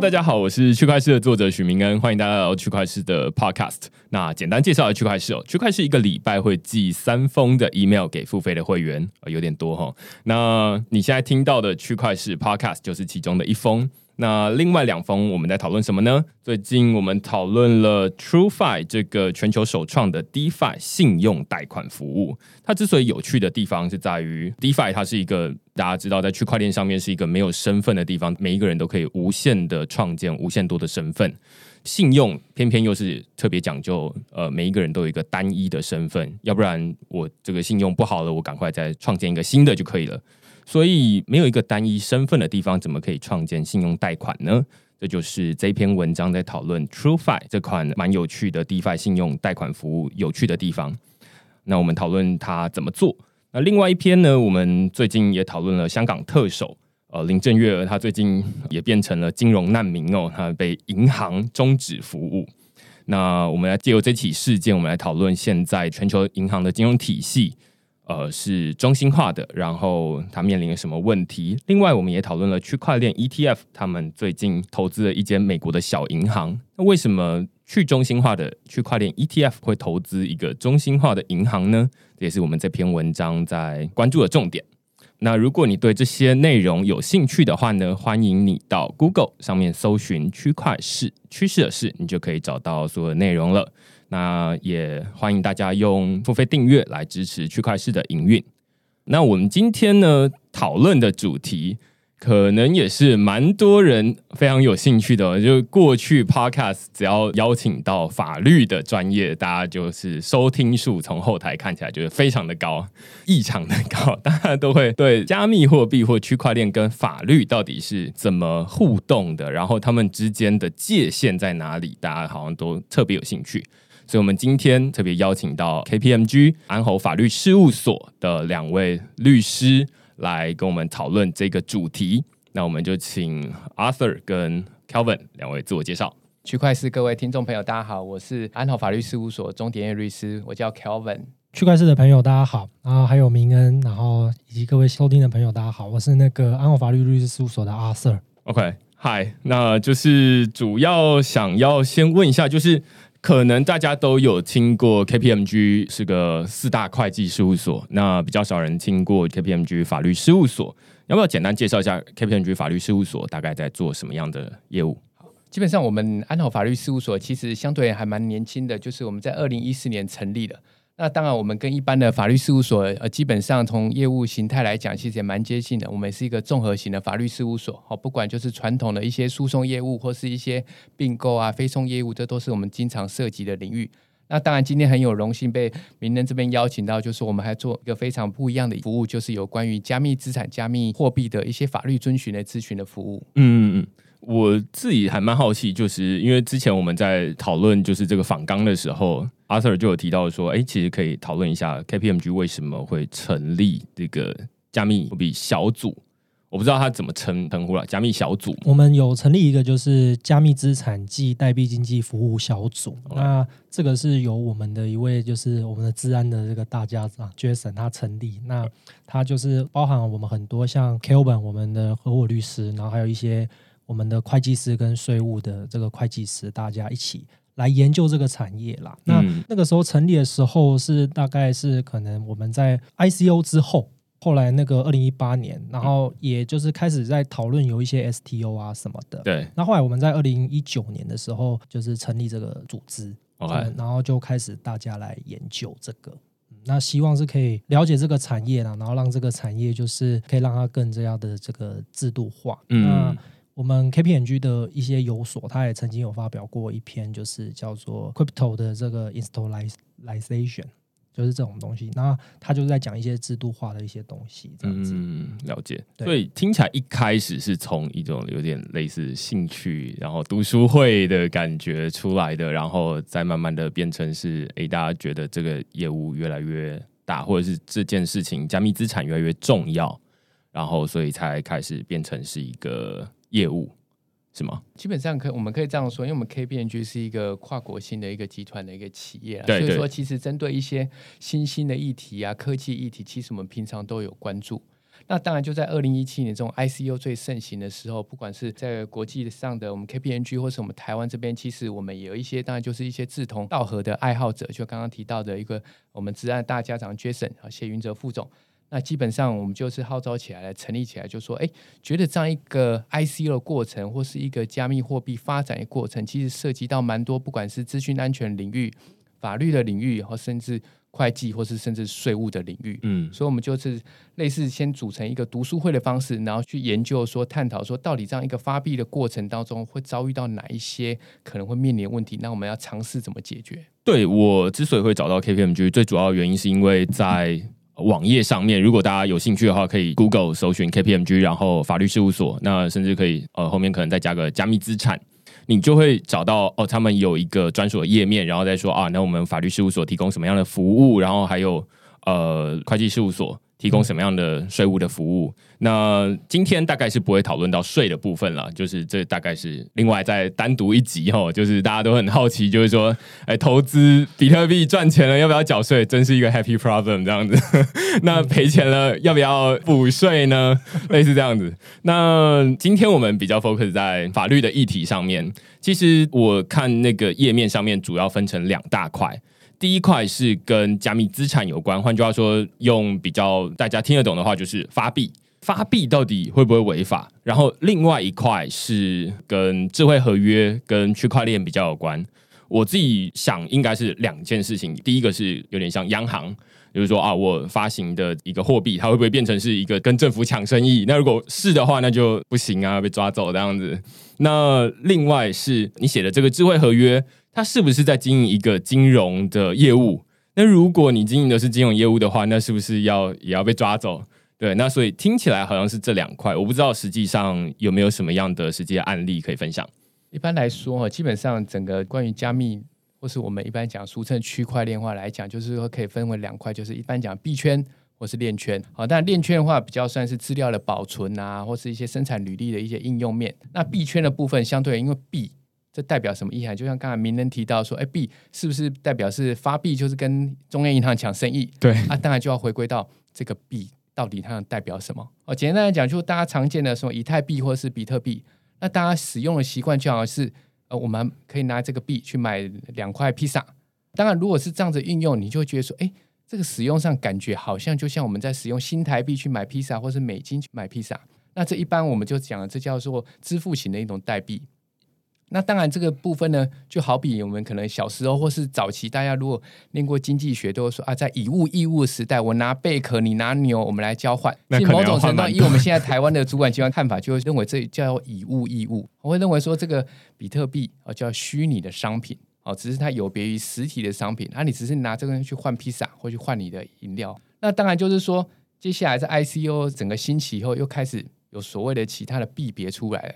大家好，我是区块市的作者许明恩，欢迎大家来到区块市的 Podcast。那简单介绍一下区块市哦，区块市一个礼拜会寄三封的 email 给付费的会员，有点多哈。那你现在听到的区块市 Podcast 就是其中的一封。那另外两封我们在讨论什么呢？最近我们讨论了 TrueFi 这个全球首创的 DeFi 信用贷款服务。它之所以有趣的地方是在于 DeFi 它是一个大家知道在区块链上面是一个没有身份的地方，每一个人都可以无限的创建无限多的身份。信用偏偏又是特别讲究，呃，每一个人都有一个单一的身份，要不然我这个信用不好了，我赶快再创建一个新的就可以了。所以没有一个单一身份的地方，怎么可以创建信用贷款呢？这就是这篇文章在讨论 TrueFi 这款蛮有趣的 DeFi 信用贷款服务有趣的地方。那我们讨论它怎么做。那另外一篇呢，我们最近也讨论了香港特首呃林郑月娥，她最近也变成了金融难民哦，她被银行终止服务。那我们来借由这起事件，我们来讨论现在全球银行的金融体系。呃，是中心化的，然后它面临了什么问题？另外，我们也讨论了区块链 ETF，他们最近投资了一间美国的小银行。那为什么去中心化的区块链 ETF 会投资一个中心化的银行呢？这也是我们这篇文章在关注的重点。那如果你对这些内容有兴趣的话呢，欢迎你到 Google 上面搜寻“区块市趋势的事”，你就可以找到所有内容了。那也欢迎大家用付费订阅来支持区块市的营运。那我们今天呢讨论的主题，可能也是蛮多人非常有兴趣的。就过去 Podcast 只要邀请到法律的专业，大家就是收听数从后台看起来就是非常的高，异常的高。大家都会对加密货币或区块链跟法律到底是怎么互动的，然后他们之间的界限在哪里，大家好像都特别有兴趣。所以，我们今天特别邀请到 KPMG 安侯法律事务所的两位律师来跟我们讨论这个主题。那我们就请 Arthur 跟 Kelvin 两位自我介绍。区块市各位听众朋友，大家好，我是安侯法律事务所钟点业律师，我叫 Kelvin。区块市的朋友，大家好，然后还有明恩，然后以及各位收听的朋友，大家好，我是那个安侯法律律师事务所的 Arthur。OK，Hi，那就是主要想要先问一下，就是。可能大家都有听过 KPMG 是个四大会计事务所，那比较少人听过 KPMG 法律事务所。要不要简单介绍一下 KPMG 法律事务所大概在做什么样的业务？基本上我们安好法律事务所其实相对还蛮年轻的，就是我们在二零一四年成立的。那当然，我们跟一般的法律事务所，呃，基本上从业务形态来讲，其实也蛮接近的。我们是一个综合型的法律事务所，好，不管就是传统的一些诉讼业务，或是一些并购啊、非讼业务，这都是我们经常涉及的领域。那当然，今天很有荣幸被名人这边邀请到，就是我们还做一个非常不一样的服务，就是有关于加密资产、加密货币的一些法律遵循的咨询的服务。嗯嗯嗯。我自己还蛮好奇，就是因为之前我们在讨论就是这个仿纲的时候阿 Sir 就有提到说，哎，其实可以讨论一下 KPMG 为什么会成立这个加密货币小组。我不知道他怎么称称呼了，加密小组。我们有成立一个就是加密资产及代币经济服务小组。那这个是由我们的一位就是我们的治安的这个大家长 Jason 他成立。那他就是包含我们很多像 Kelvin 我们的合伙律师，然后还有一些。我们的会计师跟税务的这个会计师，大家一起来研究这个产业啦。那那个时候成立的时候是大概是可能我们在 ICO 之后，后来那个二零一八年，然后也就是开始在讨论有一些 STO 啊什么的。对。那后来我们在二零一九年的时候，就是成立这个组织，OK，然后就开始大家来研究这个。那希望是可以了解这个产业啦，然后让这个产业就是可以让它更这样的这个制度化。嗯。我们 KPMG 的一些有所，他也曾经有发表过一篇，就是叫做 Crypto 的这个 Installation，就是这种东西。那他就是在讲一些制度化的一些东西，这样子。嗯，了解。所以听起来一开始是从一种有点类似兴趣，然后读书会的感觉出来的，然后再慢慢的变成是，哎，大家觉得这个业务越来越大，或者是这件事情加密资产越来越重要，然后所以才开始变成是一个。业务是吗？基本上可我们可以这样说，因为我们 KPMG 是一个跨国性的一个集团的一个企业，所以说其实针对一些新兴的议题啊、科技议题，其实我们平常都有关注。那当然就在二零一七年这种 I C U 最盛行的时候，不管是在国际上的我们 KPMG 或是我们台湾这边，其实我们也有一些，当然就是一些志同道合的爱好者，就刚刚提到的一个我们职安大家长 Jason 啊谢云哲副总。那基本上我们就是号召起来了，成立起来，就说，哎，觉得这样一个 ICO 的过程，或是一个加密货币发展的过程，其实涉及到蛮多，不管是资讯安全领域、法律的领域，或甚至会计，或是甚至税务的领域。嗯，所以我们就是类似先组成一个读书会的方式，然后去研究说，探讨说，到底这样一个发币的过程当中，会遭遇到哪一些可能会面临的问题？那我们要尝试怎么解决？对我之所以会找到 KPMG，最主要的原因是因为在网页上面，如果大家有兴趣的话，可以 Google 搜寻 KPMG，然后法律事务所，那甚至可以呃后面可能再加个加密资产，你就会找到哦，他们有一个专属的页面，然后再说啊，那我们法律事务所提供什么样的服务，然后还有呃会计事务所。提供什么样的税务的服务？那今天大概是不会讨论到税的部分了，就是这大概是另外再单独一集哈。就是大家都很好奇，就是说，哎，投资比特币赚钱了要不要缴税？真是一个 happy problem 这样子。那赔钱了要不要补税呢？类似这样子。那今天我们比较 focus 在法律的议题上面。其实我看那个页面上面主要分成两大块。第一块是跟加密资产有关，换句话说，用比较大家听得懂的话，就是发币。发币到底会不会违法？然后另外一块是跟智慧合约、跟区块链比较有关。我自己想，应该是两件事情。第一个是有点像央行，就是说啊，我发行的一个货币，它会不会变成是一个跟政府抢生意？那如果是的话，那就不行啊，被抓走这样子。那另外是你写的这个智慧合约。他是不是在经营一个金融的业务？那如果你经营的是金融业务的话，那是不是要也要被抓走？对，那所以听起来好像是这两块，我不知道实际上有没有什么样的实际案例可以分享。一般来说，基本上整个关于加密，或是我们一般讲俗称区块链化来讲，就是说可以分为两块，就是一般讲币圈或是链圈。好，但链圈的话比较算是资料的保存啊，或是一些生产履历的一些应用面。那币圈的部分，相对因为币。这代表什么意涵？就像刚才名人提到说，哎币是不是代表是发币就是跟中央银行抢生意？对啊，当然就要回归到这个币到底它代表什么？哦，简单来讲，就大家常见的什么以太币或者是比特币，那大家使用的习惯就好像是，呃，我们可以拿这个币去买两块披萨。当然，如果是这样子运用，你就会觉得说，哎，这个使用上感觉好像就像我们在使用新台币去买披萨，或是美金去买披萨。那这一般我们就讲，这叫做支付型的一种代币。那当然，这个部分呢，就好比我们可能小时候或是早期，大家如果念过经济学，都会说啊，在以物易物的时代，我拿贝壳，你拿牛，我们来交换。其实某种程度，以我们现在台湾的主管机关看法，就会认为这叫以物易物。我会认为说，这个比特币啊，叫虚拟的商品，哦，只是它有别于实体的商品。啊，你只是拿这个去换披萨，或去换你的饮料。那当然就是说，接下来在 ICO 整个兴起以后，又开始有所谓的其他的币别出来了。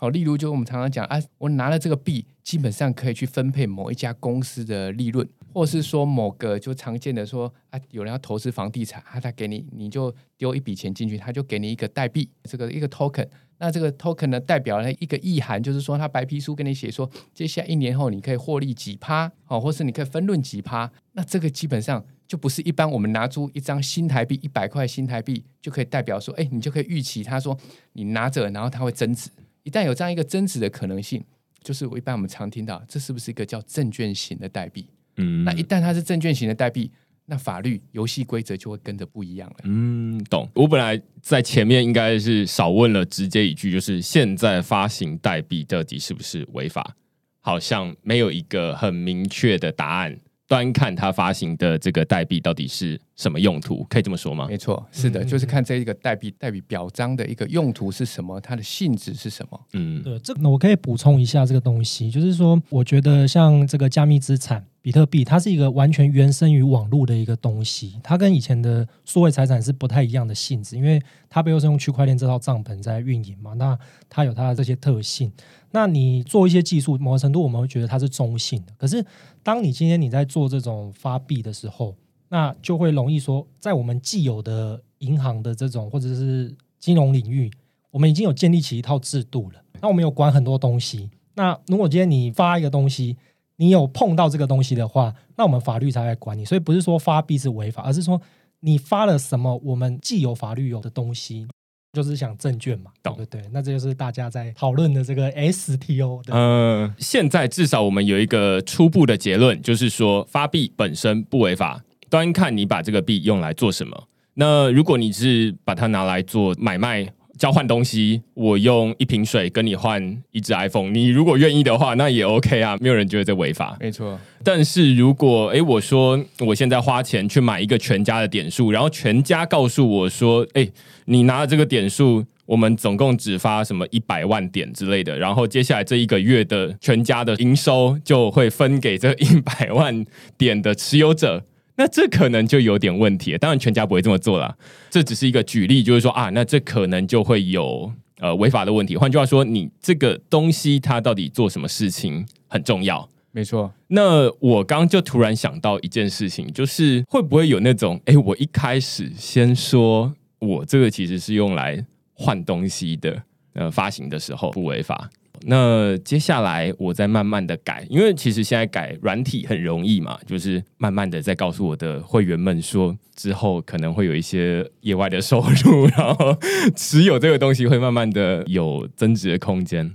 好，例如就我们常常讲啊，我拿了这个币，基本上可以去分配某一家公司的利润，或是说某个就常见的说啊，有人要投资房地产，啊，他给你，你就丢一笔钱进去，他就给你一个代币，这个一个 token。那这个 token 呢，代表了一个意涵，就是说他白皮书跟你写说，接下来一年后你可以获利几趴，好，或是你可以分润几趴。那这个基本上就不是一般我们拿出一张新台币一百块新台币就可以代表说，哎，你就可以预期他说你拿着，然后它会增值。一旦有这样一个增值的可能性，就是我一般我们常听到，这是不是一个叫证券型的代币？嗯，那一旦它是证券型的代币，那法律游戏规则就会跟着不一样了。嗯，懂。我本来在前面应该是少问了直接一句，就是现在发行代币到底是不是违法？好像没有一个很明确的答案。端看它发行的这个代币到底是什么用途，可以这么说吗？没错，是的，就是看这一个代币代币表彰的一个用途是什么，它的性质是什么。嗯，对，这个我可以补充一下这个东西，就是说，我觉得像这个加密资产。比特币它是一个完全原生于网络的一个东西，它跟以前的数位财产是不太一样的性质，因为它背后是用区块链这套账本在运营嘛，那它有它的这些特性。那你做一些技术，某个程度我们会觉得它是中性的。可是当你今天你在做这种发币的时候，那就会容易说，在我们既有的银行的这种或者是金融领域，我们已经有建立起一套制度了。那我们有管很多东西。那如果今天你发一个东西，你有碰到这个东西的话，那我们法律才来管你。所以不是说发币是违法，而是说你发了什么我们既有法律有的东西，就是想证券嘛，对懂不对？那这就是大家在讨论的这个 STO 的。嗯，现在至少我们有一个初步的结论，就是说发币本身不违法，端看你把这个币用来做什么。那如果你是把它拿来做买卖、交换东西，我用一瓶水跟你换一只 iPhone，你如果愿意的话，那也 OK 啊，没有人觉得这违法。没错，但是如果诶，我说我现在花钱去买一个全家的点数，然后全家告诉我说，诶，你拿了这个点数，我们总共只发什么一百万点之类的，然后接下来这一个月的全家的营收就会分给这一百万点的持有者。那这可能就有点问题了，当然全家不会这么做啦，这只是一个举例，就是说啊，那这可能就会有呃违法的问题。换句话说，你这个东西它到底做什么事情很重要。没错，那我刚就突然想到一件事情，就是会不会有那种，哎，我一开始先说我这个其实是用来换东西的，呃，发行的时候不违法。那接下来我再慢慢的改，因为其实现在改软体很容易嘛，就是慢慢的再告诉我的会员们说，之后可能会有一些业外的收入，然后持有这个东西会慢慢的有增值的空间。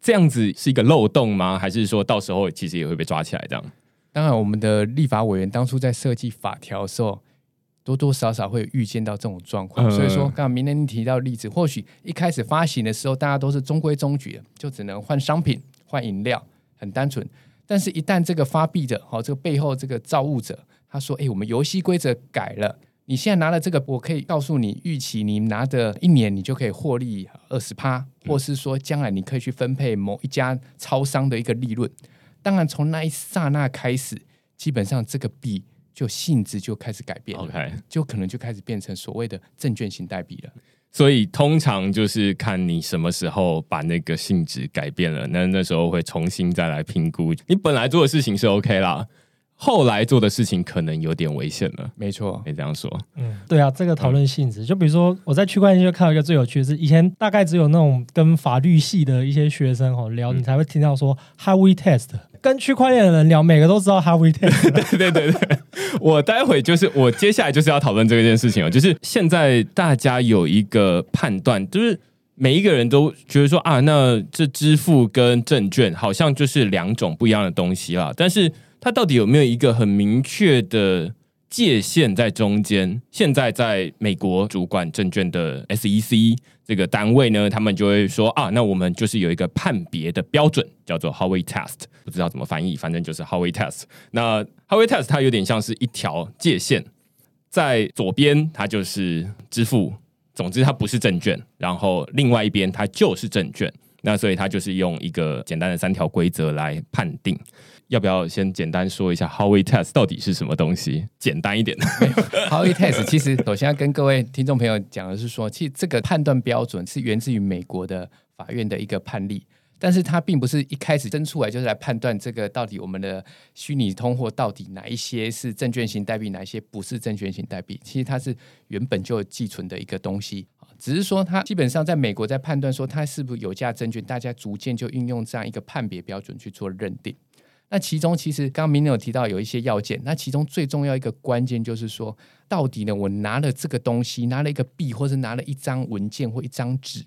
这样子是一个漏洞吗？还是说到时候其实也会被抓起来？这样？当然，我们的立法委员当初在设计法条的时候，多多少少会有预见到这种状况。嗯所以说，刚刚明天你提到的例子，或许一开始发行的时候，大家都是中规中矩的，就只能换商品、换饮料，很单纯。但是，一旦这个发币者，好、这个背后这个造物者，他说：“哎，我们游戏规则改了，你现在拿了这个，我可以告诉你，预期你拿的一年，你就可以获利二十趴，或是说将来你可以去分配某一家超商的一个利润。当然，从那一刹那开始，基本上这个币就性质就开始改变了 OK，就可能就开始变成所谓的证券型代币了。所以通常就是看你什么时候把那个性质改变了，那那时候会重新再来评估。你本来做的事情是 OK 啦，后来做的事情可能有点危险了。没错可，以这样说，嗯，对啊，这个讨论性质，就比如说我在区块链就看到一个最有趣的是，以前大概只有那种跟法律系的一些学生哦聊，嗯你才会听到说 How we Test，跟区块链的人聊，每个都知道 Harvey t a。对对对对，我待会就是我接下来就是要讨论这件事情哦，就是现在大家有一个判断，就是每一个人都觉得说啊，那这支付跟证券好像就是两种不一样的东西啦，但是它到底有没有一个很明确的界限在中间？现在在美国主管证券的 SEC 这个单位呢，他们就会说啊，那我们就是有一个判别的标准，叫做 Howey Test，不知道怎么翻译，反正就是 Howey Test。那 Howey Test 它有点像是一条界限，在左边它就是支付，总之它不是证券，然后另外一边它就是证券。那所以它就是用一个简单的三条规则来判定。要不要先简单说一下 Howey Test 到底是什么东西？简单一点。Howey Test 其实首先要跟各位听众朋友讲的是说，其实这个判断标准是源自于美国的法院的一个判例，但是它并不是一开始生出来就是来判断这个到底我们的虚拟通货到底哪一些是证券型代币，哪一些不是证券型代币。其实它是原本就寄存的一个东西。只是说，它基本上在美国在判断说它是不是有价证券，大家逐渐就运用这样一个判别标准去做认定。那其中其实刚刚明年有提到有一些要件，那其中最重要一个关键就是说，到底呢我拿了这个东西，拿了一个币，或是拿了一张文件或一张纸，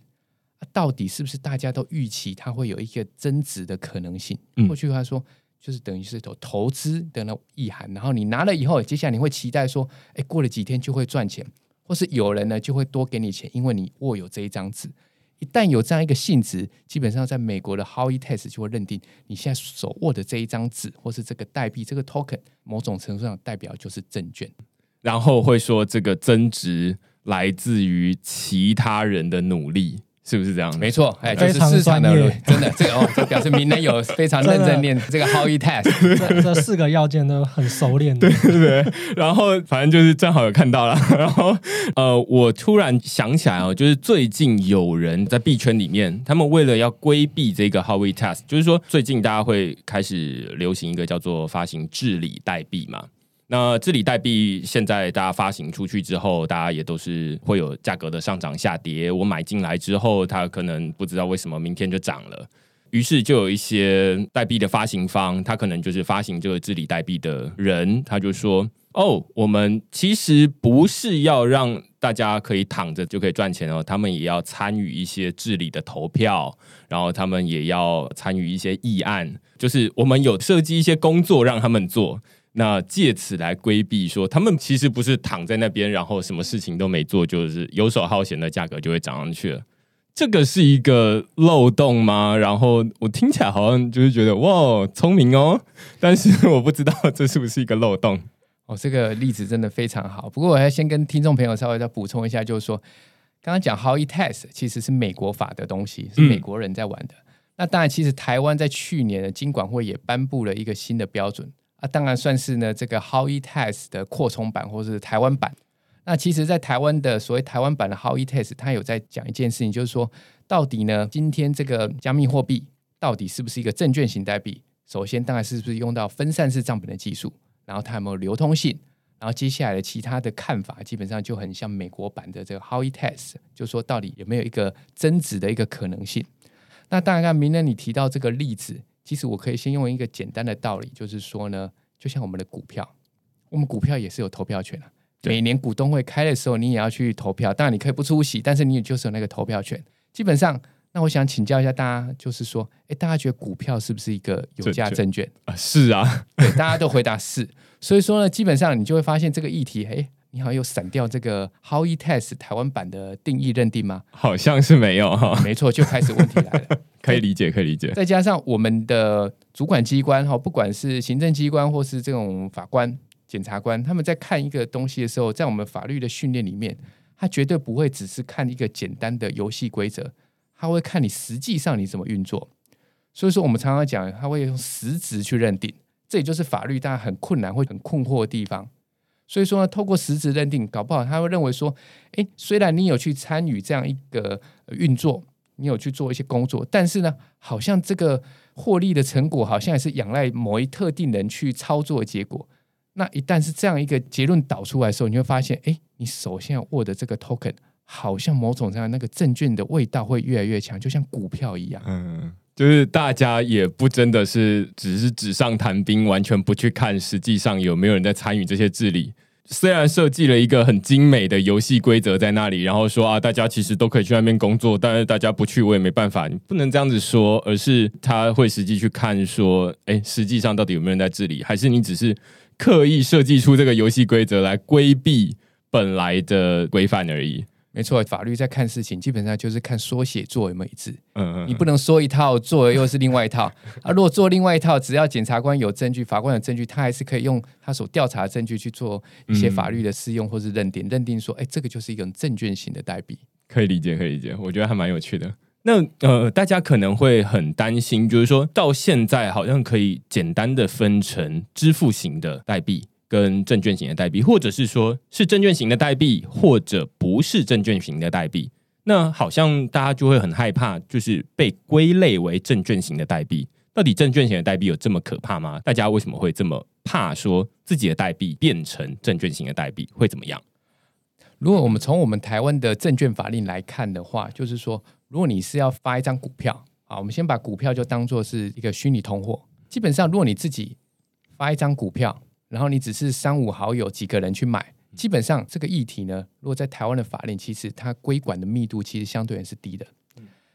啊到底是不是大家都预期它会有一个增值的可能性？嗯过去话说。就是等于是投投资的那意涵，然后你拿了以后，接下来你会期待说，哎，过了几天就会赚钱，或是有人呢就会多给你钱，因为你握有这一张纸。一旦有这样一个性质，基本上在美国的 Howey Test 就会认定你现在手握的这一张纸，或是这个代币、这个 token，某种程度上代表就是证券。然后会说这个增值来自于其他人的努力，是不是这样？没错，哎，就是非常市场的 真的这个哦，这表示明人有非常认真念这个 Howey Test。这这四个要件都很熟练的。对不对？然后反正就是正好有看到了，然后呃，我突然想起来哦，就是最近有人在币圈里面，他们为了要规避这个 Howey Test，就是说最近大家会开始流行一个叫做发行治理代币嘛。那治理代币现在大家发行出去之后，大家也都是会有价格的上涨下跌。我买进来之后，它可能不知道为什么明天就涨了。于是就有一些代币的发行方，他可能就是发行这个治理代币的人，他就说哦，我们其实不是要让大家可以躺着就可以赚钱哦，他们也要参与一些治理的投票，然后他们也要参与一些议案，就是我们有设计一些工作让他们做，那借此来规避说他们其实不是躺在那边，然后什么事情都没做，就是游手好闲的价格就会涨上去了。这个是一个漏洞吗？然后我听起来好像就是觉得哇，聪明哦，但是我不知道这是不是一个漏洞。哦，这个例子真的非常好。不过我要先跟听众朋友稍微再补充一下，就是说，刚刚讲 How E Test 其实是美国法的东西，是美国人在玩的。那当然，其实台湾在去年的金管会也颁布了一个新的标准啊，当然算是呢这个 How E Test 的扩充版或是台湾版。那其实，在台湾的所谓台湾版的 How E Test，它有在讲一件事情，就是说，到底呢，今天这个加密货币到底是不是一个证券型代币？首先，当然是不是用到分散式账本的技术。然后它有没有流通性？然后接下来的其他的看法，基本上就很像美国版的这个 Howey Test，就说到底有没有一个增值的一个可能性？那当然，明人你提到这个例子，其实我可以先用一个简单的道理，就是说呢，就像我们的股票，我们股票也是有投票权的。每年股东会开的时候，你也要去投票。当然你可以不出席，但是你也就是有那个投票权。基本上。那我想请教一下大家，就是说，哎，大家觉得股票是不是一个有价证券啊？是啊，对，大家都回答是。所以说呢，基本上你就会发现这个议题，哎，你好像又闪掉这个 How E Test 台湾版的定义认定吗？好像是没有哈。没错，就开始问题来了。可以理解，可以理解。再加上我们的主管机关哈，不管是行政机关或是这种法官、检察官，他们在看一个东西的时候，在我们法律的训练里面，他绝对不会只是看一个简单的游戏规则。他会看你实际上你怎么运作，所以说我们常常讲，他会用实质去认定，这也就是法律大家很困难、会很困惑的地方。所以说呢，透过实质认定，搞不好他会认为说，哎，虽然你有去参与这样一个运作，你有去做一些工作，但是呢，好像这个获利的成果，好像也是仰赖某一特定人去操作的结果。那一旦是这样一个结论导出来的时候，你会发现，哎，你首先要握的这个 token。好像某种上那个证券的味道会越来越强，就像股票一样。嗯，就是大家也不真的是只是纸上谈兵，完全不去看实际上有没有人在参与这些治理。虽然设计了一个很精美的游戏规则在那里，然后说啊，大家其实都可以去那边工作，但是大家不去，我也没办法。你不能这样子说，而是他会实际去看说，哎，实际上到底有没有人在治理，还是你只是刻意设计出这个游戏规则来规避本来的规范而已。没错，法律在看事情，基本上就是看说写做有没有一致。嗯嗯，你不能说一套做又是另外一套啊。如果做另外一套，只要检察官有证据，法官有证据，他还是可以用他所调查的证据去做一些法律的适用或是认定，认定说，哎，这个就是一种证券型的代币。可以理解，可以理解，我觉得还蛮有趣的。那呃，大家可能会很担心，就是说到现在好像可以简单的分成支付型的代币。跟证券型的代币，或者是说是证券型的代币，或者不是证券型的代币，那好像大家就会很害怕，就是被归类为证券型的代币。到底证券型的代币有这么可怕吗？大家为什么会这么怕说自己的代币变成证券型的代币会怎么样？如果我们从我们台湾的证券法令来看的话，就是说，如果你是要发一张股票啊，我们先把股票就当做是一个虚拟通货。基本上，如果你自己发一张股票，然后你只是三五好友几个人去买，基本上这个议题呢，如果在台湾的法令，其实它规管的密度其实相对也是低的。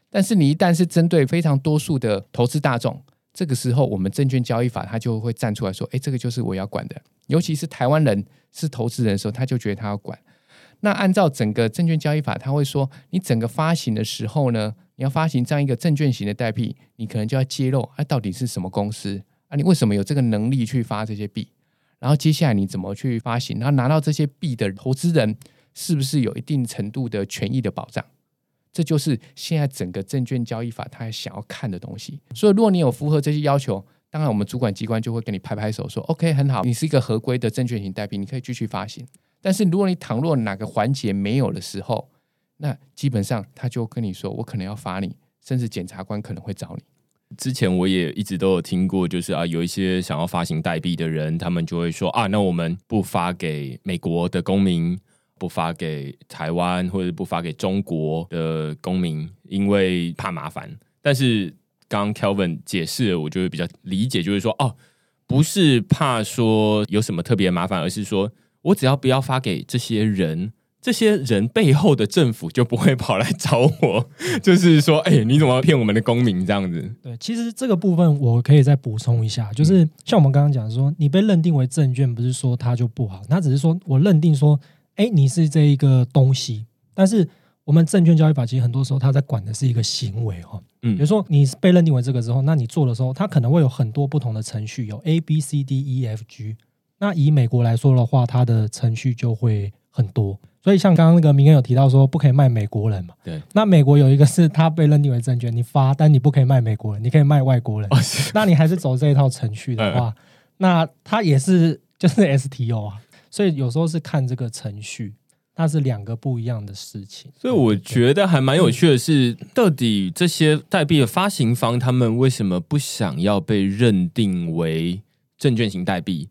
但是你一旦是针对非常多数的投资大众，这个时候我们证券交易法它就会站出来说：“哎，这个就是我要管的。”尤其是台湾人是投资人的时候，他就觉得他要管。那按照整个证券交易法，他会说：“你整个发行的时候呢，你要发行这样一个证券型的代币，你可能就要揭露啊，到底是什么公司啊？你为什么有这个能力去发这些币？”然后接下来你怎么去发行？然后拿到这些币的投资人是不是有一定程度的权益的保障？这就是现在整个证券交易法他想要看的东西。所以如果你有符合这些要求，当然我们主管机关就会给你拍拍手说：“OK，很好，你是一个合规的证券型代币，你可以继续发行。”但是如果你倘若哪个环节没有的时候，那基本上他就跟你说：“我可能要罚你，甚至检察官可能会找你。”之前我也一直都有听过，就是啊，有一些想要发行代币的人，他们就会说啊，那我们不发给美国的公民，不发给台湾，或者不发给中国的公民，因为怕麻烦。但是刚刚 Kelvin 解释，我就会比较理解，就是说哦，不是怕说有什么特别麻烦，而是说我只要不要发给这些人。这些人背后的政府就不会跑来找我，就是说，哎，你怎么骗我们的公民这样子？对，其实这个部分我可以再补充一下，就是像我们刚刚讲说，你被认定为证券，不是说它就不好，它只是说我认定说，哎，你是这一个东西。但是我们证券交易法其实很多时候它在管的是一个行为哈，嗯，比如说你被认定为这个之后，那你做的时候，它可能会有很多不同的程序，有 A B C D E F G。那以美国来说的话，它的程序就会很多。所以像刚刚那个明恩有提到说不可以卖美国人嘛？对。那美国有一个是它被认定为证券，你发，但你不可以卖美国人，你可以卖外国人。那你还是走这一套程序的话，那它也是就是 STO 啊。所以有时候是看这个程序，它是两个不一样的事情。所以我觉得还蛮有趣的是，到底这些代币的发行方他们为什么不想要被认定为证券型代币？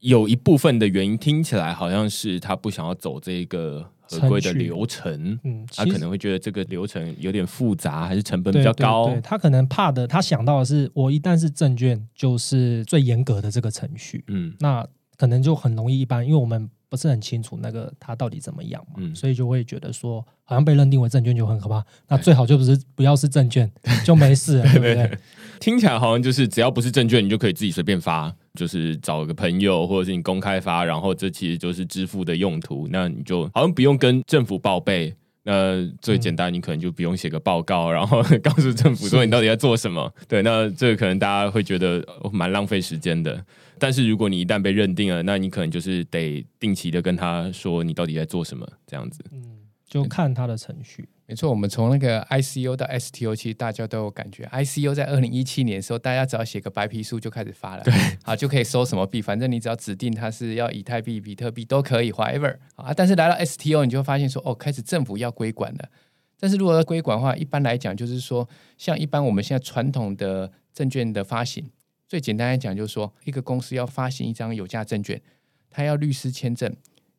有一部分的原因听起来好像是他不想要走这个合规的流程，嗯，他可能会觉得这个流程有点复杂，还是成本比较高。对他可能怕的，他想到的是，我一旦是证券，就是最严格的这个程序，嗯，那可能就很容易一般，因为我们不是很清楚那个他到底怎么样嘛，所以就会觉得说，好像被认定为证券就很可怕。那最好就不是不要是证券就没事，对不对？听起来好像就是只要不是证券，你就可以自己随便发。就是找个朋友，或者是你公开发，然后这其实就是支付的用途。那你就好像不用跟政府报备。那最简单，你可能就不用写个报告，然后告诉政府说你到底在做什么。对，那这个可能大家会觉得蛮浪费时间的。但是如果你一旦被认定了，那你可能就是得定期的跟他说你到底在做什么，这样子。嗯，就看他的程序。没错，我们从那个 ICO 到 STO，其实大家都有感觉。ICO 在二零一七年的时候，大家只要写个白皮书就开始发了，对，好就可以收什么币，反正你只要指定它是要以太币、比特币都可以，whatever 啊。但是来到 STO，你就会发现说，哦，开始政府要规管了。但是如果要规管的话，一般来讲就是说，像一般我们现在传统的证券的发行，最简单来讲就是说，一个公司要发行一张有价证券，它要律师签证，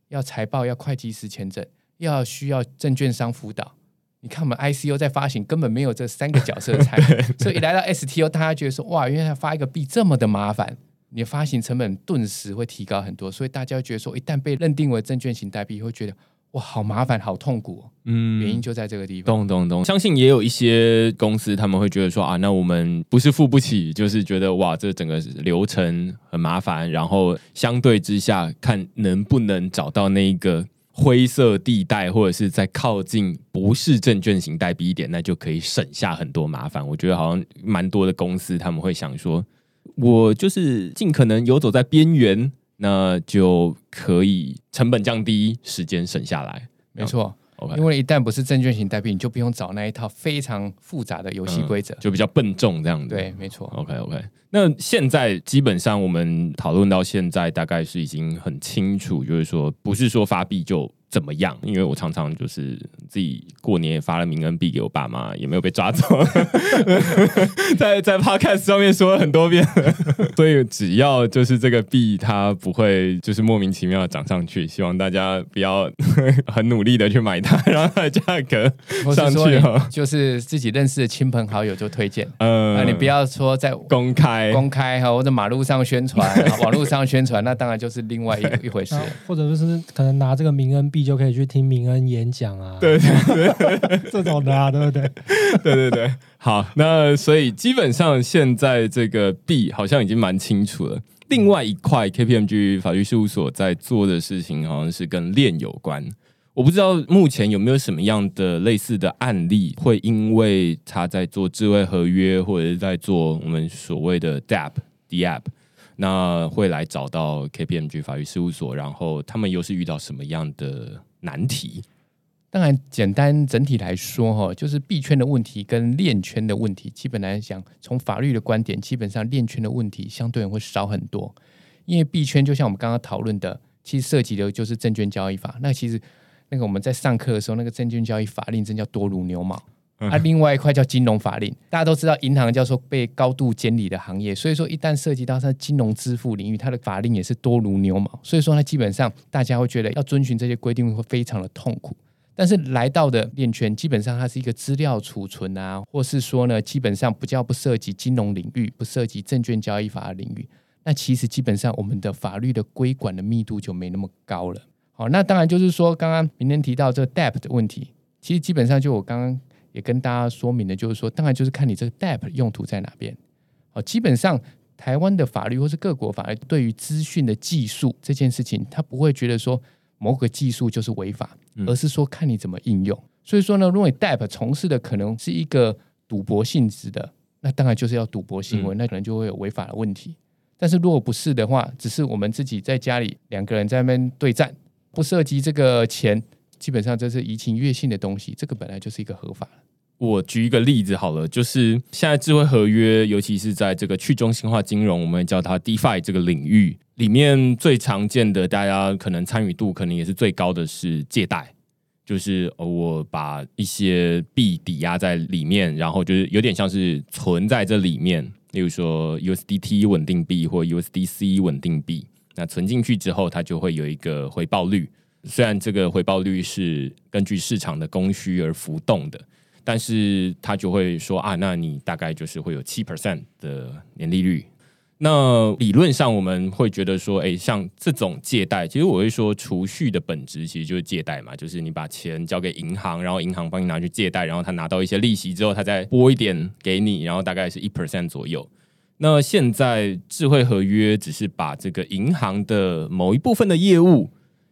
要财报，要会计师签证，要需要证券商辅导。你看，我们 ICO 在发行根本没有这三个角色参与，所以来到 STO，大家觉得说，哇，原来发一个币这么的麻烦，你的发行成本顿时会提高很多，所以大家觉得说，一旦被认定为证券型代币，会觉得哇，好麻烦，好痛苦。嗯，原因就在这个地方。懂懂懂，相信也有一些公司他们会觉得说，啊，那我们不是付不起，就是觉得哇，这整个流程很麻烦，然后相对之下，看能不能找到那一个。灰色地带，或者是在靠近不是证券型代币一点，那就可以省下很多麻烦。我觉得好像蛮多的公司他们会想说，我就是尽可能游走在边缘，那就可以成本降低，时间省下来。没错。因为一旦不是证券型代币，你就不用找那一套非常复杂的游戏规则，就比较笨重这样子。对，没错。OK OK，那现在基本上我们讨论到现在，大概是已经很清楚，就是说不是说发币就。怎么样？因为我常常就是自己过年也发了名恩币给我爸妈，也没有被抓走，在在 podcast 上面说了很多遍，所以只要就是这个币它不会就是莫名其妙的涨上去，希望大家不要 很努力的去买它，让它的价格上去哈。就是自己认识的亲朋好友就推荐，嗯，你不要说在公开公开哈或者马路上宣传、网络上宣传，那当然就是另外一一回事，或者就是可能拿这个名恩币。就可以去听明恩演讲啊，对 对对，这种的啊，对不对？对对对，好，那所以基本上现在这个币好像已经蛮清楚了。另外一块 KPMG 法律事务所在做的事情，好像是跟链有关。我不知道目前有没有什么样的类似的案例，会因为他在做智慧合约，或者是在做我们所谓的 DApp、DApp。那会来找到 KPMG 法律事务所，然后他们又是遇到什么样的难题？当然，简单整体来说，哈，就是币圈的问题跟链圈的问题，基本来讲，从法律的观点，基本上链圈的问题相对会少很多。因为币圈就像我们刚刚讨论的，其实涉及的就是证券交易法。那其实那个我们在上课的时候，那个证券交易法令真叫多如牛毛。啊，另外一块叫金融法令，大家都知道，银行叫做被高度监理的行业，所以说一旦涉及到它金融支付领域，它的法令也是多如牛毛，所以说它，基本上大家会觉得要遵循这些规定会非常的痛苦。但是来到的链圈，基本上它是一个资料储存啊，或是说呢，基本上不叫不涉及金融领域，不涉及证券交易法的领域，那其实基本上我们的法律的规管的密度就没那么高了。好，那当然就是说，刚刚明天提到这个 d e p t 的问题，其实基本上就我刚刚也跟大家说明的，就是说，当然就是看你这个 DAP 用途在哪边。好，基本上台湾的法律或是各国法律对于资讯的技术这件事情，他不会觉得说某个技术就是违法，而是说看你怎么应用。所以说呢，如果你 DAP 从事的可能是一个赌博性质的，那当然就是要赌博行为，那可能就会有违法的问题。但是如果不是的话，只是我们自己在家里两个人在那边对战，不涉及这个钱，基本上这是移情悦性的东西，这个本来就是一个合法。我举一个例子好了，就是现在智慧合约，尤其是在这个去中心化金融，我们叫它 DeFi 这个领域里面，最常见的，大家可能参与度可能也是最高的是借贷。就是我把一些币抵押在里面，然后就是有点像是存在这里面，例如说 USDT 稳定币或 USDC 稳定币，那存进去之后，它就会有一个回报率。虽然这个回报率是根据市场的供需而浮动的，但是他就会说啊，那你大概就是会有七 percent 的年利率。那理论上我们会觉得说，哎，像这种借贷，其实我会说，储蓄的本质其实就是借贷嘛，就是你把钱交给银行，然后银行帮你拿去借贷，然后他拿到一些利息之后，他再拨一点给你，然后大概是一 percent 左右。那现在智慧合约只是把这个银行的某一部分的业务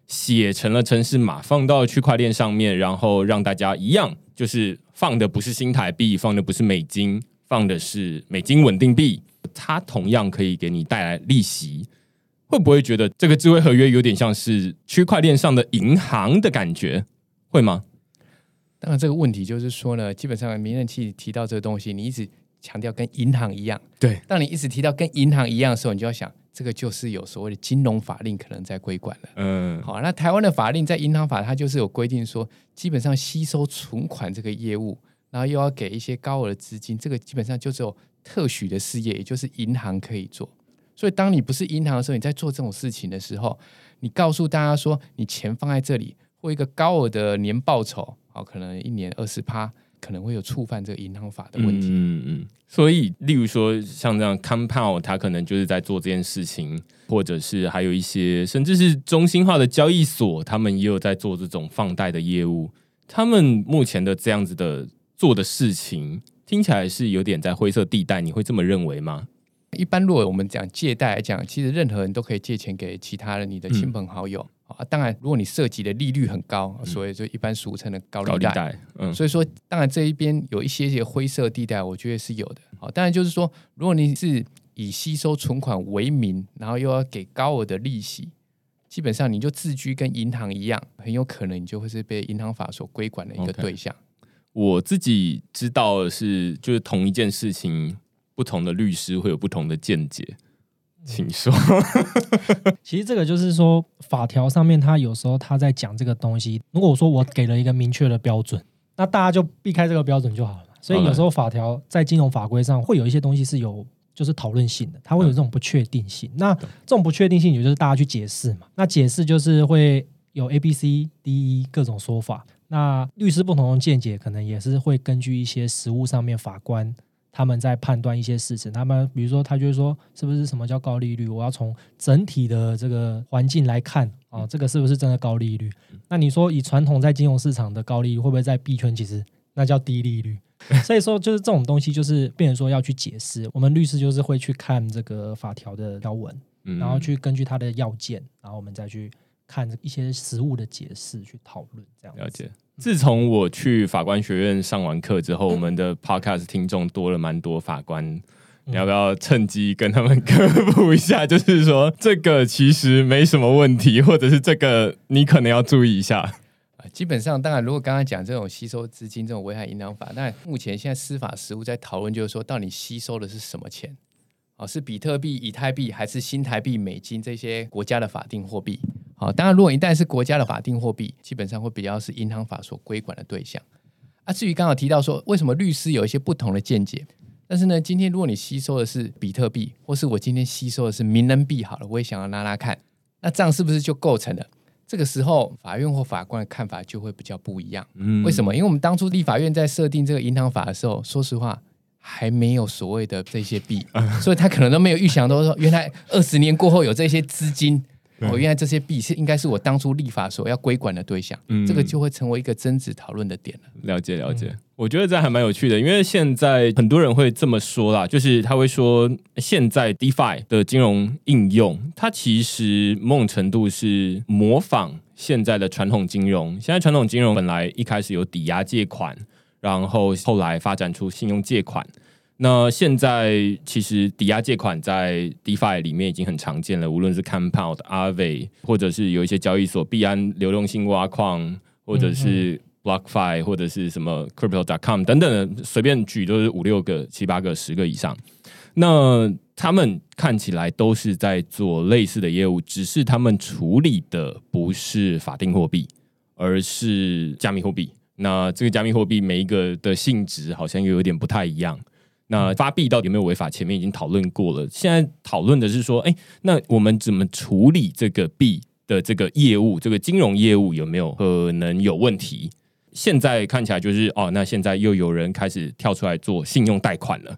写成了城市码，放到区块链上面，然后让大家一样，就是放的不是新台币，放的不是美金，放的是美金稳定币。它同样可以给你带来利息，会不会觉得这个智慧合约有点像是区块链上的银行的感觉？会吗？当然，这个问题就是说呢，基本上民任器提到这个东西，你一直强调跟银行一样。对，当你一直提到跟银行一样的时候，你就要想，这个就是有所谓的金融法令可能在规管了。嗯，好，那台湾的法令在银行法，它就是有规定说，基本上吸收存款这个业务，然后又要给一些高额的资金，这个基本上就只有。特许的事业，也就是银行可以做。所以，当你不是银行的时候，你在做这种事情的时候，你告诉大家说，你钱放在这里，或一个高额的年报酬，好，可能一年二十趴，可能会有触犯这个银行法的问题。嗯嗯。所以，例如说，像这样 Compound，它可能就是在做这件事情，或者是还有一些，甚至是中心化的交易所，他们也有在做这种放贷的业务。他们目前的这样子的做的事情。听起来是有点在灰色地带，你会这么认为吗？一般如果我们讲借贷来讲，其实任何人都可以借钱给其他人你的亲朋好友啊。当然，如果你涉及的利率很高，所以就一般俗称的高利贷。嗯，所以说，当然这一边有一些些灰色地带，我觉得是有的。好，当然就是说，如果你是以吸收存款为名，然后又要给高额的利息，基本上你就自居跟银行一样，很有可能你就会是被银行法所规管的一个对象。我自己知道的是，就是同一件事情，不同的律师会有不同的见解，请说。其实这个就是说，法条上面他有时候他在讲这个东西。如果说我给了一个明确的标准，那大家就避开这个标准就好了。所以有时候法条在金融法规上会有一些东西是有就是讨论性的，它会有这种不确定性。那这种不确定性，也就是大家去解释嘛。那解释就是会有 A、B、C、D、E 各种说法。那律师不同的见解，可能也是会根据一些实务上面法官他们在判断一些事情。他们比如说，他就是说，是不是什么叫高利率？我要从整体的这个环境来看啊，这个是不是真的高利率？那你说以传统在金融市场的高利率，会不会在币圈其实那叫低利率？所以说，就是这种东西，就是变成说要去解释。我们律师就是会去看这个法条的条文，然后去根据它的要件，然后我们再去。看一些实物的解释去讨论，这样了解。自从我去法官学院上完课之后，我们的 podcast 听众多了蛮多法官。你要不要趁机跟他们科普一下？就是说这个其实没什么问题，或者是这个你可能要注意一下啊。基本上，当然，如果刚刚讲这种吸收资金、这种危害银行法，那目前现在司法实务在讨论，就是说到底吸收的是什么钱？哦，是比特币、以太币，还是新台币、美金这些国家的法定货币？好，当然，如果一旦是国家的法定货币，基本上会比较是银行法所规管的对象。啊，至于刚好提到说，为什么律师有一些不同的见解？但是呢，今天如果你吸收的是比特币，或是我今天吸收的是名人币，好了，我也想要拉拉看，那这样是不是就构成了？这个时候，法院或法官的看法就会比较不一样。嗯，为什么？因为我们当初立法院在设定这个银行法的时候，说实话。还没有所谓的这些币，所以他可能都没有预想到说，原来二十年过后有这些资金。哦，原来这些币是应该是我当初立法所要规管的对象，嗯这个就会成为一个争执讨论的点了。了解了解，我觉得这还蛮有趣的，因为现在很多人会这么说啦，就是他会说，现在 DeFi 的金融应用，它其实某种程度是模仿现在的传统金融。现在传统金融本来一开始有抵押借款，然后后来发展出信用借款。那现在其实抵押借款在 DeFi 里面已经很常见了，无论是 Compound、Aave，或者是有一些交易所币安流动性挖矿，或者是 BlockFi，或者是什么 Crypto.com 等等的，随便举都是五六个、七八个、十个以上。那他们看起来都是在做类似的业务，只是他们处理的不是法定货币，而是加密货币。那这个加密货币每一个的性质好像又有点不太一样。那发币到底有没有违法？前面已经讨论过了。现在讨论的是说，哎，那我们怎么处理这个币的这个业务？这个金融业务有没有可能有问题？现在看起来就是哦，那现在又有人开始跳出来做信用贷款了。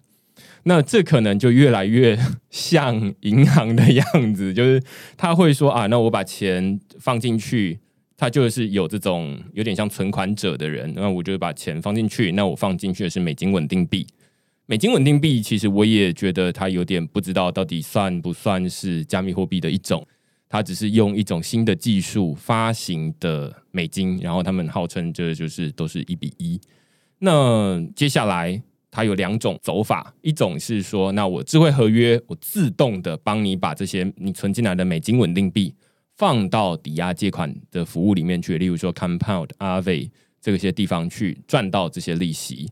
那这可能就越来越像银行的样子，就是他会说啊，那我把钱放进去，他就是有这种有点像存款者的人，那我就把钱放进去，那我放进去的是美金稳定币。美金稳定币其实我也觉得它有点不知道到底算不算是加密货币的一种，它只是用一种新的技术发行的美金，然后他们号称这就是都是一比一。那接下来它有两种走法，一种是说，那我智慧合约，我自动的帮你把这些你存进来的美金稳定币放到抵押借款的服务里面去，例如说 Compound、Aave 这些地方去赚到这些利息。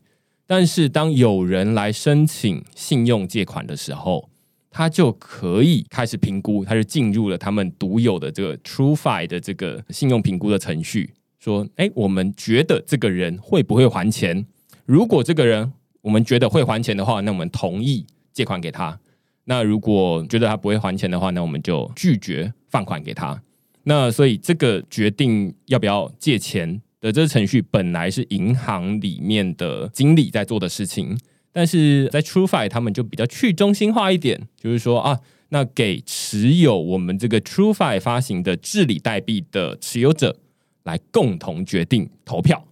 但是当有人来申请信用借款的时候，他就可以开始评估，他就进入了他们独有的这个 TrueFi 的这个信用评估的程序，说：哎，我们觉得这个人会不会还钱？如果这个人我们觉得会还钱的话，那我们同意借款给他；那如果觉得他不会还钱的话，那我们就拒绝放款给他。那所以这个决定要不要借钱？的这个程序本来是银行里面的经理在做的事情，但是在 TrueFi 他们就比较去中心化一点，就是说啊，那给持有我们这个 TrueFi 发行的治理代币的持有者来共同决定投票。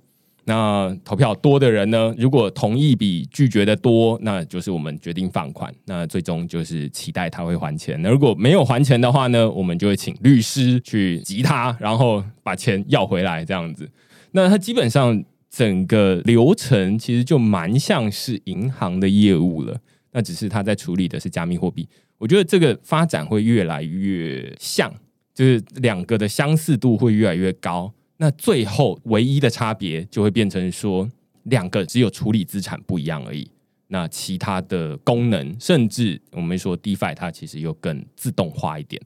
那投票多的人呢，如果同意比拒绝的多，那就是我们决定放款。那最终就是期待他会还钱。那如果没有还钱的话呢，我们就会请律师去急他，然后把钱要回来，这样子。那它基本上整个流程其实就蛮像是银行的业务了，那只是它在处理的是加密货币。我觉得这个发展会越来越像，就是两个的相似度会越来越高。那最后唯一的差别就会变成说，两个只有处理资产不一样而已。那其他的功能，甚至我们说 DeFi 它其实又更自动化一点。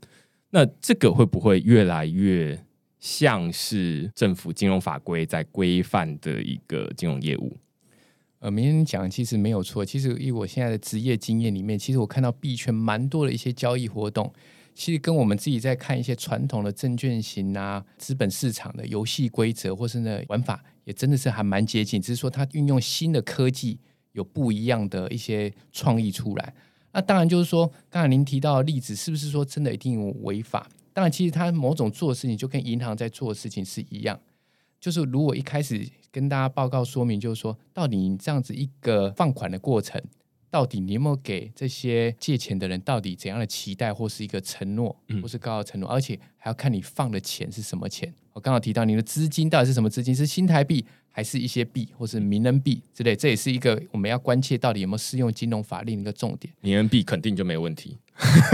那这个会不会越来越？像是政府金融法规在规范的一个金融业务，呃，明天讲其实没有错。其实以我现在的职业经验里面，其实我看到币圈蛮多的一些交易活动，其实跟我们自己在看一些传统的证券型啊、资本市场的游戏规则或是呢玩法，也真的是还蛮接近。只是说它运用新的科技，有不一样的一些创意出来。那当然就是说，刚才您提到的例子，是不是说真的一定有违法？当然，其实他某种做的事情就跟银行在做的事情是一样，就是如果一开始跟大家报告说明，就是说到底你这样子一个放款的过程，到底你有没有给这些借钱的人到底怎样的期待或是一个承诺，或是高的承诺，而且还要看你放的钱是什么钱。我刚好提到你的资金到底是什么资金，是新台币还是一些币或是名人币之类，这也是一个我们要关切到底有没有适用金融法令的一个重点。名人币肯定就没有问题。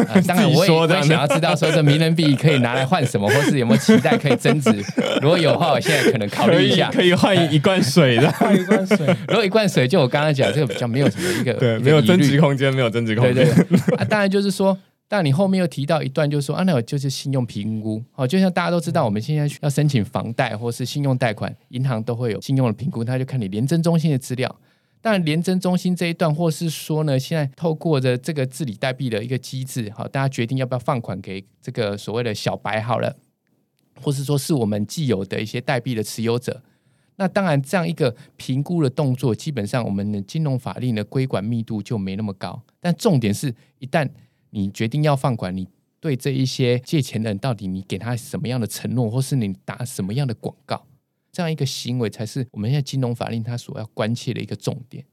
呃 当然，我也想要知道说这名人币可以拿来换什么，或是有没有期待可以增值。如果有的话，我现在可能考虑一下，可以换一罐水的，换一罐水。如果一罐水，就我刚刚讲这个比较没有什么一个对，没有增值空间，没有增值空对间。对对啊，当然就是说，当然你后面又提到一段，就是说啊，那有就是信用评估哦，就像大家都知道，我们现在要申请房贷或是信用贷款，银行都会有信用的评估，他就看你廉政中心的资料。但，廉政中心这一段，或是说呢，现在透过着这个治理代币的一个机制，好，大家决定要不要放款给这个所谓的小白好了，或是说是我们既有的一些代币的持有者。那当然，这样一个评估的动作，基本上我们的金融法令的规管密度就没那么高。但重点是，一旦你决定要放款，你对这一些借钱的人到底你给他什么样的承诺，或是你打什么样的广告，这样一个行为才是我们现在金融法令它所要关切的一个重点。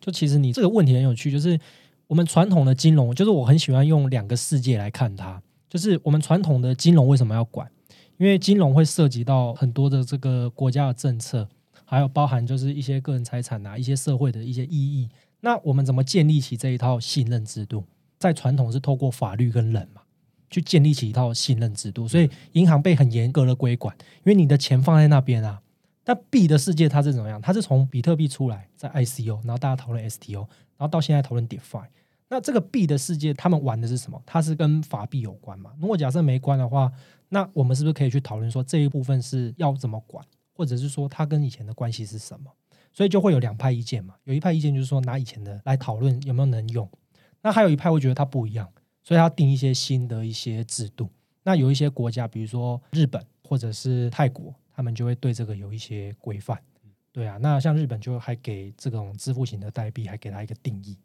就其实你这个问题很有趣，就是我们传统的金融，就是我很喜欢用两个世界来看它，就是我们传统的金融为什么要管？因为金融会涉及到很多的这个国家的政策，还有包含就是一些个人财产啊，一些社会的一些意义。那我们怎么建立起这一套信任制度？在传统是透过法律跟人嘛，去建立起一套信任制度。所以银行被很严格的规管，因为你的钱放在那边啊。但币的世界它是怎么样？它是从比特币出来，在 ICO，然后大家讨论 STO，然后到现在讨论 DeFi。那这个币的世界，他们玩的是什么？它是跟法币有关嘛？如果假设没关的话，那我们是不是可以去讨论说这一部分是要怎么管，或者是说它跟以前的关系是什么？所以就会有两派意见嘛。有一派意见就是说拿以前的来讨论有没有能用，那还有一派会觉得它不一样，所以他定一些新的一些制度。那有一些国家，比如说日本或者是泰国，他们就会对这个有一些规范。对啊，那像日本就还给这种支付型的代币还给他一个定义，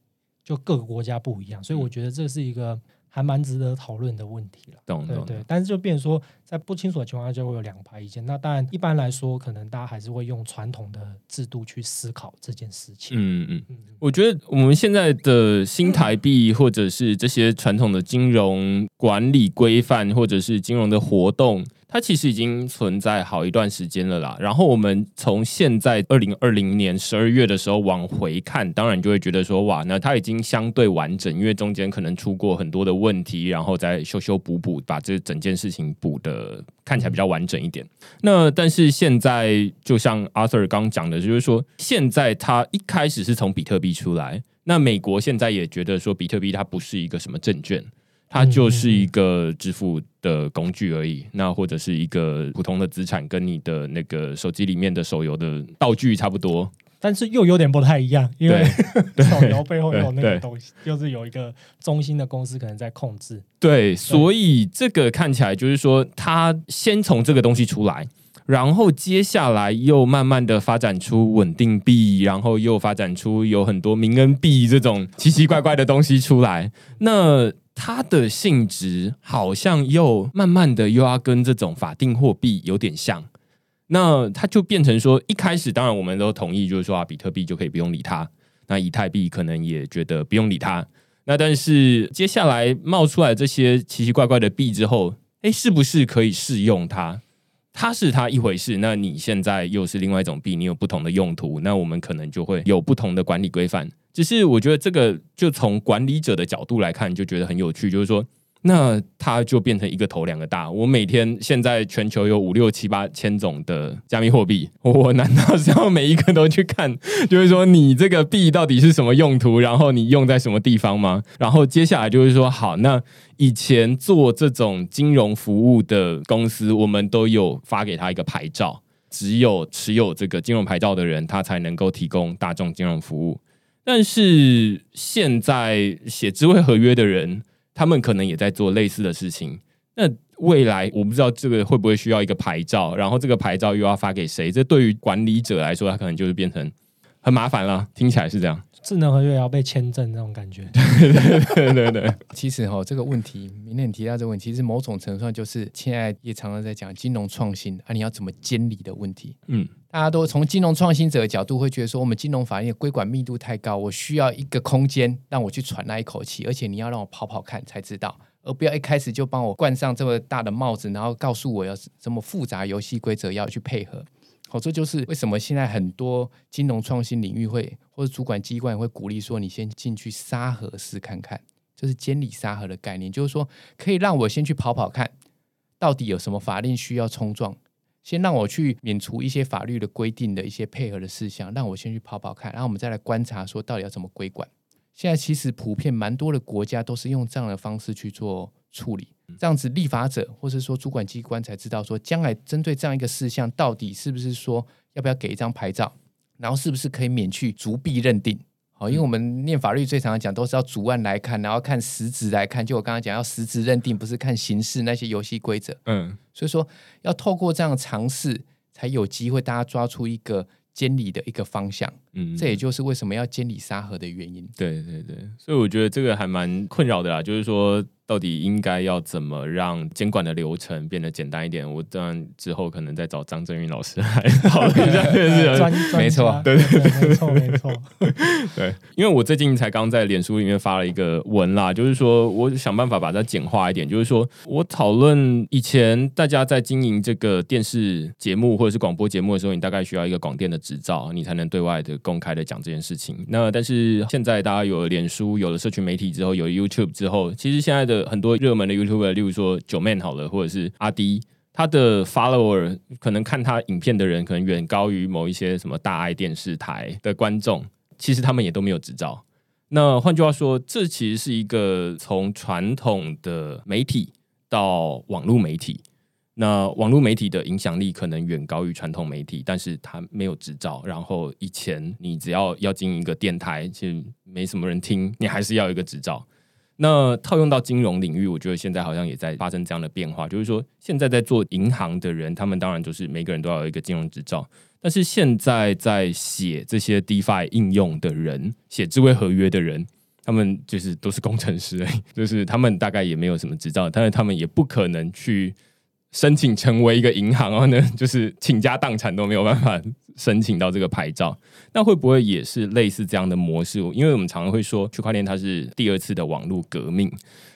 就各个国家不一样，所以我觉得这是一个。还蛮值得讨论的问题了，懂对对，但是就变说，在不清楚的情况下，就会有两派意见。那当然，一般来说，可能大家还是会用传统的制度去思考这件事情。嗯嗯嗯，我觉得我们现在的新台币，或者是这些传统的金融管理规范，或者是金融的活动。它其实已经存在好一段时间了啦。然后我们从现在二零二零年十二月的时候往回看，当然就会觉得说，哇，那它已经相对完整，因为中间可能出过很多的问题，然后再修修补补，把这整件事情补的看起来比较完整一点。那但是现在，就像 Arthur 刚讲的，就是说，现在它一开始是从比特币出来，那美国现在也觉得说，比特币它不是一个什么证券。它就是一个支付的工具而已，那或者是一个普通的资产，跟你的那个手机里面的手游的道具差不多，但是又有点不太一样，因为 手游背后有那个东西，就是有一个中心的公司可能在控制。对，所以这个看起来就是说，它先从这个东西出来，然后接下来又慢慢的发展出稳定币，然后又发展出有很多名恩币这种奇奇怪怪的东西出来，那。它的性质好像又慢慢的又要跟这种法定货币有点像，那它就变成说，一开始当然我们都同意，就是说啊，比特币就可以不用理它，那以太币可能也觉得不用理它，那但是接下来冒出来这些奇奇怪怪的币之后，哎，是不是可以适用它？它是它一回事，那你现在又是另外一种币，你有不同的用途，那我们可能就会有不同的管理规范。只是我觉得这个就从管理者的角度来看，就觉得很有趣，就是说。那它就变成一个头两个大。我每天现在全球有五六七八千种的加密货币，我难道是要每一个都去看？就是说你这个币到底是什么用途，然后你用在什么地方吗？然后接下来就是说，好，那以前做这种金融服务的公司，我们都有发给他一个牌照，只有持有这个金融牌照的人，他才能够提供大众金融服务。但是现在写智慧合约的人。他们可能也在做类似的事情。那未来我不知道这个会不会需要一个牌照，然后这个牌照又要发给谁？这对于管理者来说，他可能就是变成很麻烦了。听起来是这样，智能合约要被签证那种感觉。对对对对。其实哈，这个问题，明天提到这个问题，其实某种程度上就是现在也常常在讲金融创新啊，你要怎么监理的问题。嗯。大家都从金融创新者的角度会觉得说，我们金融法律规管密度太高，我需要一个空间让我去喘那一口气，而且你要让我跑跑看才知道，而不要一开始就帮我冠上这么大的帽子，然后告诉我要什么复杂游戏规则要去配合。好，这就是为什么现在很多金融创新领域会或者主管机关会鼓励说，你先进去沙盒试看看，这是监理沙盒的概念，就是说可以让我先去跑跑看，到底有什么法令需要冲撞。先让我去免除一些法律的规定的一些配合的事项，让我先去跑跑看，然后我们再来观察说到底要怎么规管。现在其实普遍蛮多的国家都是用这样的方式去做处理，这样子立法者或是说主管机关才知道说将来针对这样一个事项，到底是不是说要不要给一张牌照，然后是不是可以免去逐币认定。好，因为我们念法律最常讲都是要逐案来看，然后看实质来看。就我刚刚讲，要实质认定，不是看形式那些游戏规则。嗯，所以说要透过这样尝试，才有机会大家抓出一个监理的一个方向。嗯，这也就是为什么要监理沙盒的原因。对对对，所以我觉得这个还蛮困扰的啦，就是说。到底应该要怎么让监管的流程变得简单一点？我当然之后可能再找张振云老师来讨论一下这件事。没错，对对对，没错没错。对，因为我最近才刚在脸书里面发了一个文啦，就是说我想办法把它简化一点。就是说我讨论以前大家在经营这个电视节目或者是广播节目的时候，你大概需要一个广电的执照，你才能对外的公开的讲这件事情。那但是现在大家有了脸书，有了社群媒体之后，有了 YouTube 之后，其实现在的很多热门的 YouTuber，例如说九 Man 好了，或者是阿迪，他的 follower 可能看他影片的人，可能远高于某一些什么大爱电视台的观众。其实他们也都没有执照。那换句话说，这其实是一个从传统的媒体到网络媒体。那网络媒体的影响力可能远高于传统媒体，但是他没有执照。然后以前你只要要经营一个电台，其实没什么人听，你还是要一个执照。那套用到金融领域，我觉得现在好像也在发生这样的变化，就是说现在在做银行的人，他们当然就是每个人都要有一个金融执照，但是现在在写这些 DeFi 应用的人，写智慧合约的人，他们就是都是工程师，就是他们大概也没有什么执照，但是他们也不可能去。申请成为一个银行，然后呢，就是倾家荡产都没有办法申请到这个牌照。那会不会也是类似这样的模式？因为我们常常会说，区块链它是第二次的网络革命。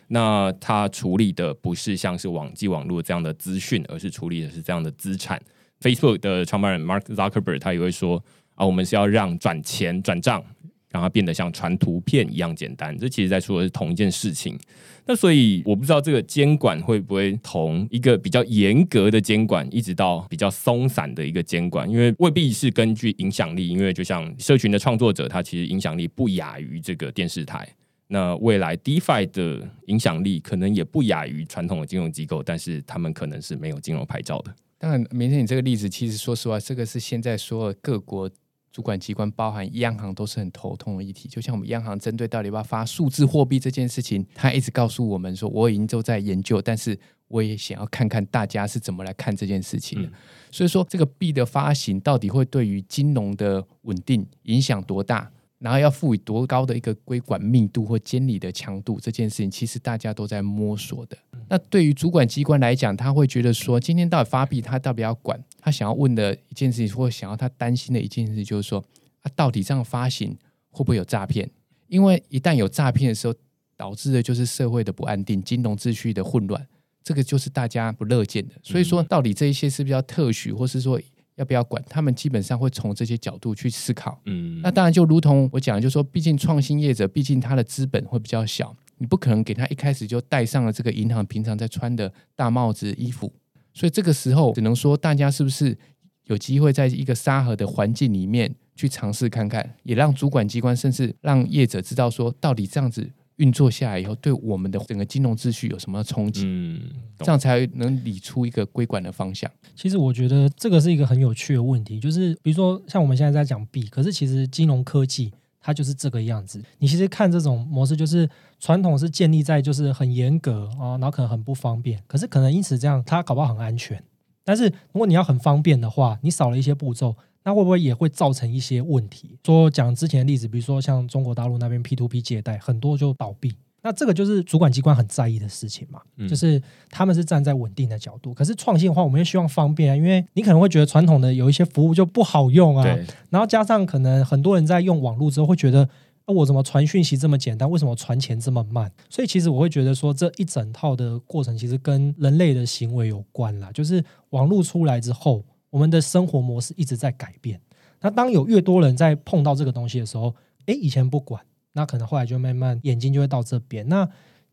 那它处理的不是像是网际网络这样的资讯，而是处理的是这样的资产。Facebook 的创办人 Mark Zuckerberg 他也会说啊，我们是要让转钱转账。让它变得像传图片一样简单，这其实在说的是同一件事情。那所以我不知道这个监管会不会从一个比较严格的监管，一直到比较松散的一个监管，因为未必是根据影响力。因为就像社群的创作者，他其实影响力不亚于这个电视台。那未来 DeFi 的影响力可能也不亚于传统的金融机构，但是他们可能是没有金融牌照的。当然，明天你这个例子，其实说实话，这个是现在所有各国。主管机关包含央行都是很头痛的议题，就像我们央行针对到底要不要发数字货币这件事情，他一直告诉我们说，我已经都在研究，但是我也想要看看大家是怎么来看这件事情的。所以说，这个币的发行到底会对于金融的稳定影响多大？然后要赋予多高的一个规管密度或监理的强度，这件事情其实大家都在摸索的。那对于主管机关来讲，他会觉得说，今天到底发币，他到底要管？他想要问的一件事情，或想要他担心的一件事，就是说，他到底这样发行会不会有诈骗？因为一旦有诈骗的时候，导致的就是社会的不安定、金融秩序的混乱，这个就是大家不乐见的。所以说，到底这一些是不是要特许，或是说？要不要管？他们基本上会从这些角度去思考。嗯，那当然就如同我讲，就说毕竟创新业者，毕竟他的资本会比较小，你不可能给他一开始就戴上了这个银行平常在穿的大帽子衣服。所以这个时候，只能说大家是不是有机会在一个沙盒的环境里面去尝试看看，也让主管机关甚至让业者知道说，到底这样子。运作下来以后，对我们的整个金融秩序有什么冲击？嗯，这样才能理出一个规管的方向。其实我觉得这个是一个很有趣的问题，就是比如说像我们现在在讲币，可是其实金融科技它就是这个样子。你其实看这种模式，就是传统是建立在就是很严格啊，然后可能很不方便，可是可能因此这样它搞不好很安全。但是如果你要很方便的话，你少了一些步骤。那会不会也会造成一些问题？说讲之前的例子，比如说像中国大陆那边 P to P 借贷，很多就倒闭。那这个就是主管机关很在意的事情嘛，就是他们是站在稳定的角度。可是创新的话，我们又希望方便啊，因为你可能会觉得传统的有一些服务就不好用啊。然后加上可能很多人在用网络之后会觉得，那我怎么传讯息这么简单？为什么传钱这么慢？所以其实我会觉得说，这一整套的过程其实跟人类的行为有关啦。就是网络出来之后。我们的生活模式一直在改变。那当有越多人在碰到这个东西的时候，诶，以前不管，那可能后来就慢慢眼睛就会到这边。那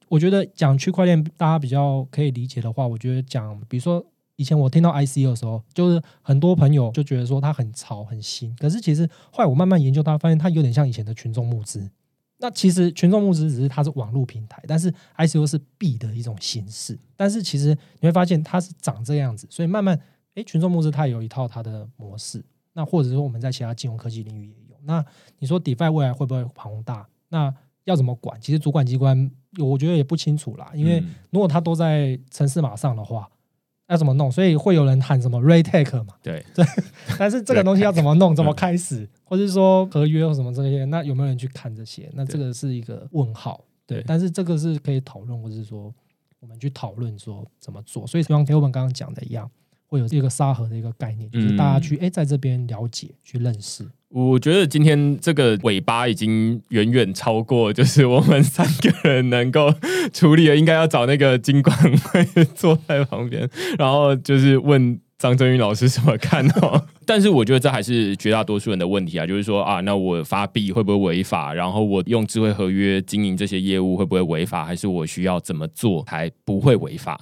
我觉得讲区块链，大家比较可以理解的话，我觉得讲，比如说以前我听到 ICO 的时候，就是很多朋友就觉得说它很潮、很新。可是其实后来我慢慢研究它，发现它有点像以前的群众募资。那其实群众募资只是它是网络平台，但是 ICO 是币的一种形式。但是其实你会发现它是长这样子，所以慢慢。诶，群众募资它有一套它的模式，那或者说我们在其他金融科技领域也有。那你说 DeFi 未来会不会庞大？那要怎么管？其实主管机关我觉得也不清楚啦。因为如果它都在城市码上的话，要怎么弄？所以会有人喊什么 re take 嘛？对对。但是这个东西要怎么弄？怎么开始？或者说合约或什么这些？那有没有人去看这些？那这个是一个问号。对。但是这个是可以讨论，或者是说我们去讨论说怎么做。所以像我们刚刚讲的一样，会有这个沙盒的一个概念，就是大家去哎在这边了解、去认识。我觉得今天这个尾巴已经远远超过，就是 我们三个人能够处理的，应该要找那个金管会坐在旁边，然后就是问张真宇老师怎么看哦。但是我觉得这还是绝大多数人的问题啊，就是说啊，那我发币会不会违法？然后我用智慧合约经营这些业务会不会违法？还是我需要怎么做才不会违法？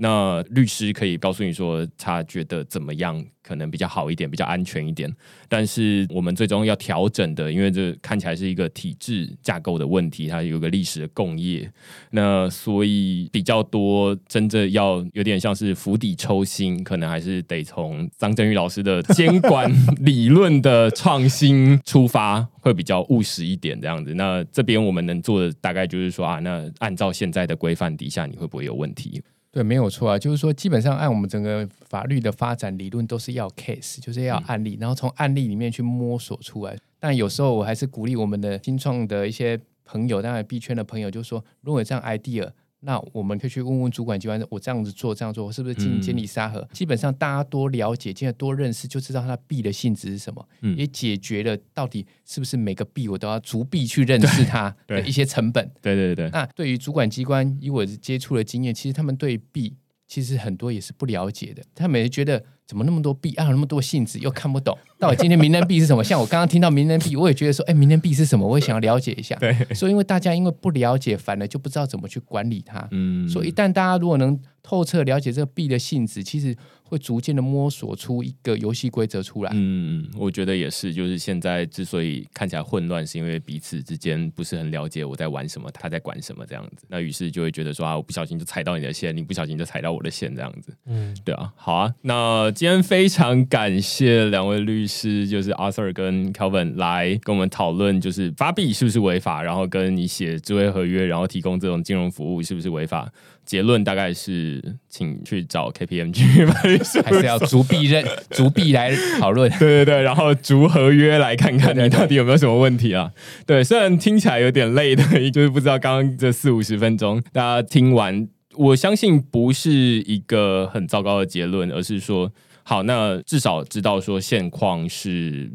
那律师可以告诉你说，他觉得怎么样可能比较好一点，比较安全一点。但是我们最终要调整的，因为这看起来是一个体制架构的问题，它有个历史的共业。那所以比较多真正要有点像是釜底抽薪，可能还是得从张振宇老师的监管理论的创新出发，会比较务实一点这样子。那这边我们能做的大概就是说啊，那按照现在的规范底下，你会不会有问题？对，没有错啊，就是说，基本上按我们整个法律的发展理论，都是要 case，就是要案例，然后从案例里面去摸索出来。但有时候我还是鼓励我们的新创的一些朋友，当然币圈的朋友，就是说，如果有这样 idea。那我们可以去问问主管机关，我这样子做，这样做是不是进监理沙盒？基本上大家多了解，现在多认识，就知道它币的性质是什么，也解决了到底是不是每个币我都要逐币去认识它的一些成本。对对对。那对于主管机关，以我接触的经验，其实他们对币其实很多也是不了解的，他们也觉得。怎么那么多币啊？那么多性质又看不懂，到底今天名人币是什么？像我刚刚听到名人币，我也觉得说，哎，名人币是什么？我也想要了解一下。对，所以因为大家因为不了解，反而就不知道怎么去管理它。嗯，所以一旦大家如果能透彻了解这个币的性质，其实。会逐渐的摸索出一个游戏规则出来。嗯，我觉得也是，就是现在之所以看起来混乱，是因为彼此之间不是很了解我在玩什么，他在管什么这样子。那于是就会觉得说啊，我不小心就踩到你的线，你不小心就踩到我的线这样子。嗯，对啊，好啊。那今天非常感谢两位律师，就是 Arthur 跟 Kelvin 来跟我们讨论，就是发币是不是违法，然后跟你写智慧合约，然后提供这种金融服务是不是违法。结论大概是，请去找 KPMG 还是要逐币认逐币来讨 论？对对对，然后逐合约来看看你到底有没有什么问题啊？对，虽然听起来有点累的，就是不知道刚刚这四五十分钟大家听完，我相信不是一个很糟糕的结论，而是说，好，那至少知道说现况是，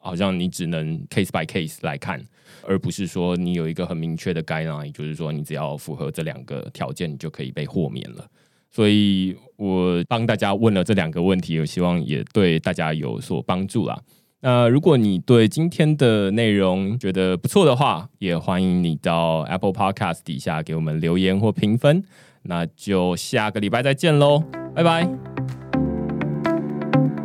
好像你只能 case by case 来看。而不是说你有一个很明确的 guideline，就是说你只要符合这两个条件，你就可以被豁免了。所以我帮大家问了这两个问题，我希望也对大家有所帮助啦。那如果你对今天的内容觉得不错的话，也欢迎你到 Apple Podcast 底下给我们留言或评分。那就下个礼拜再见喽，拜拜。thank you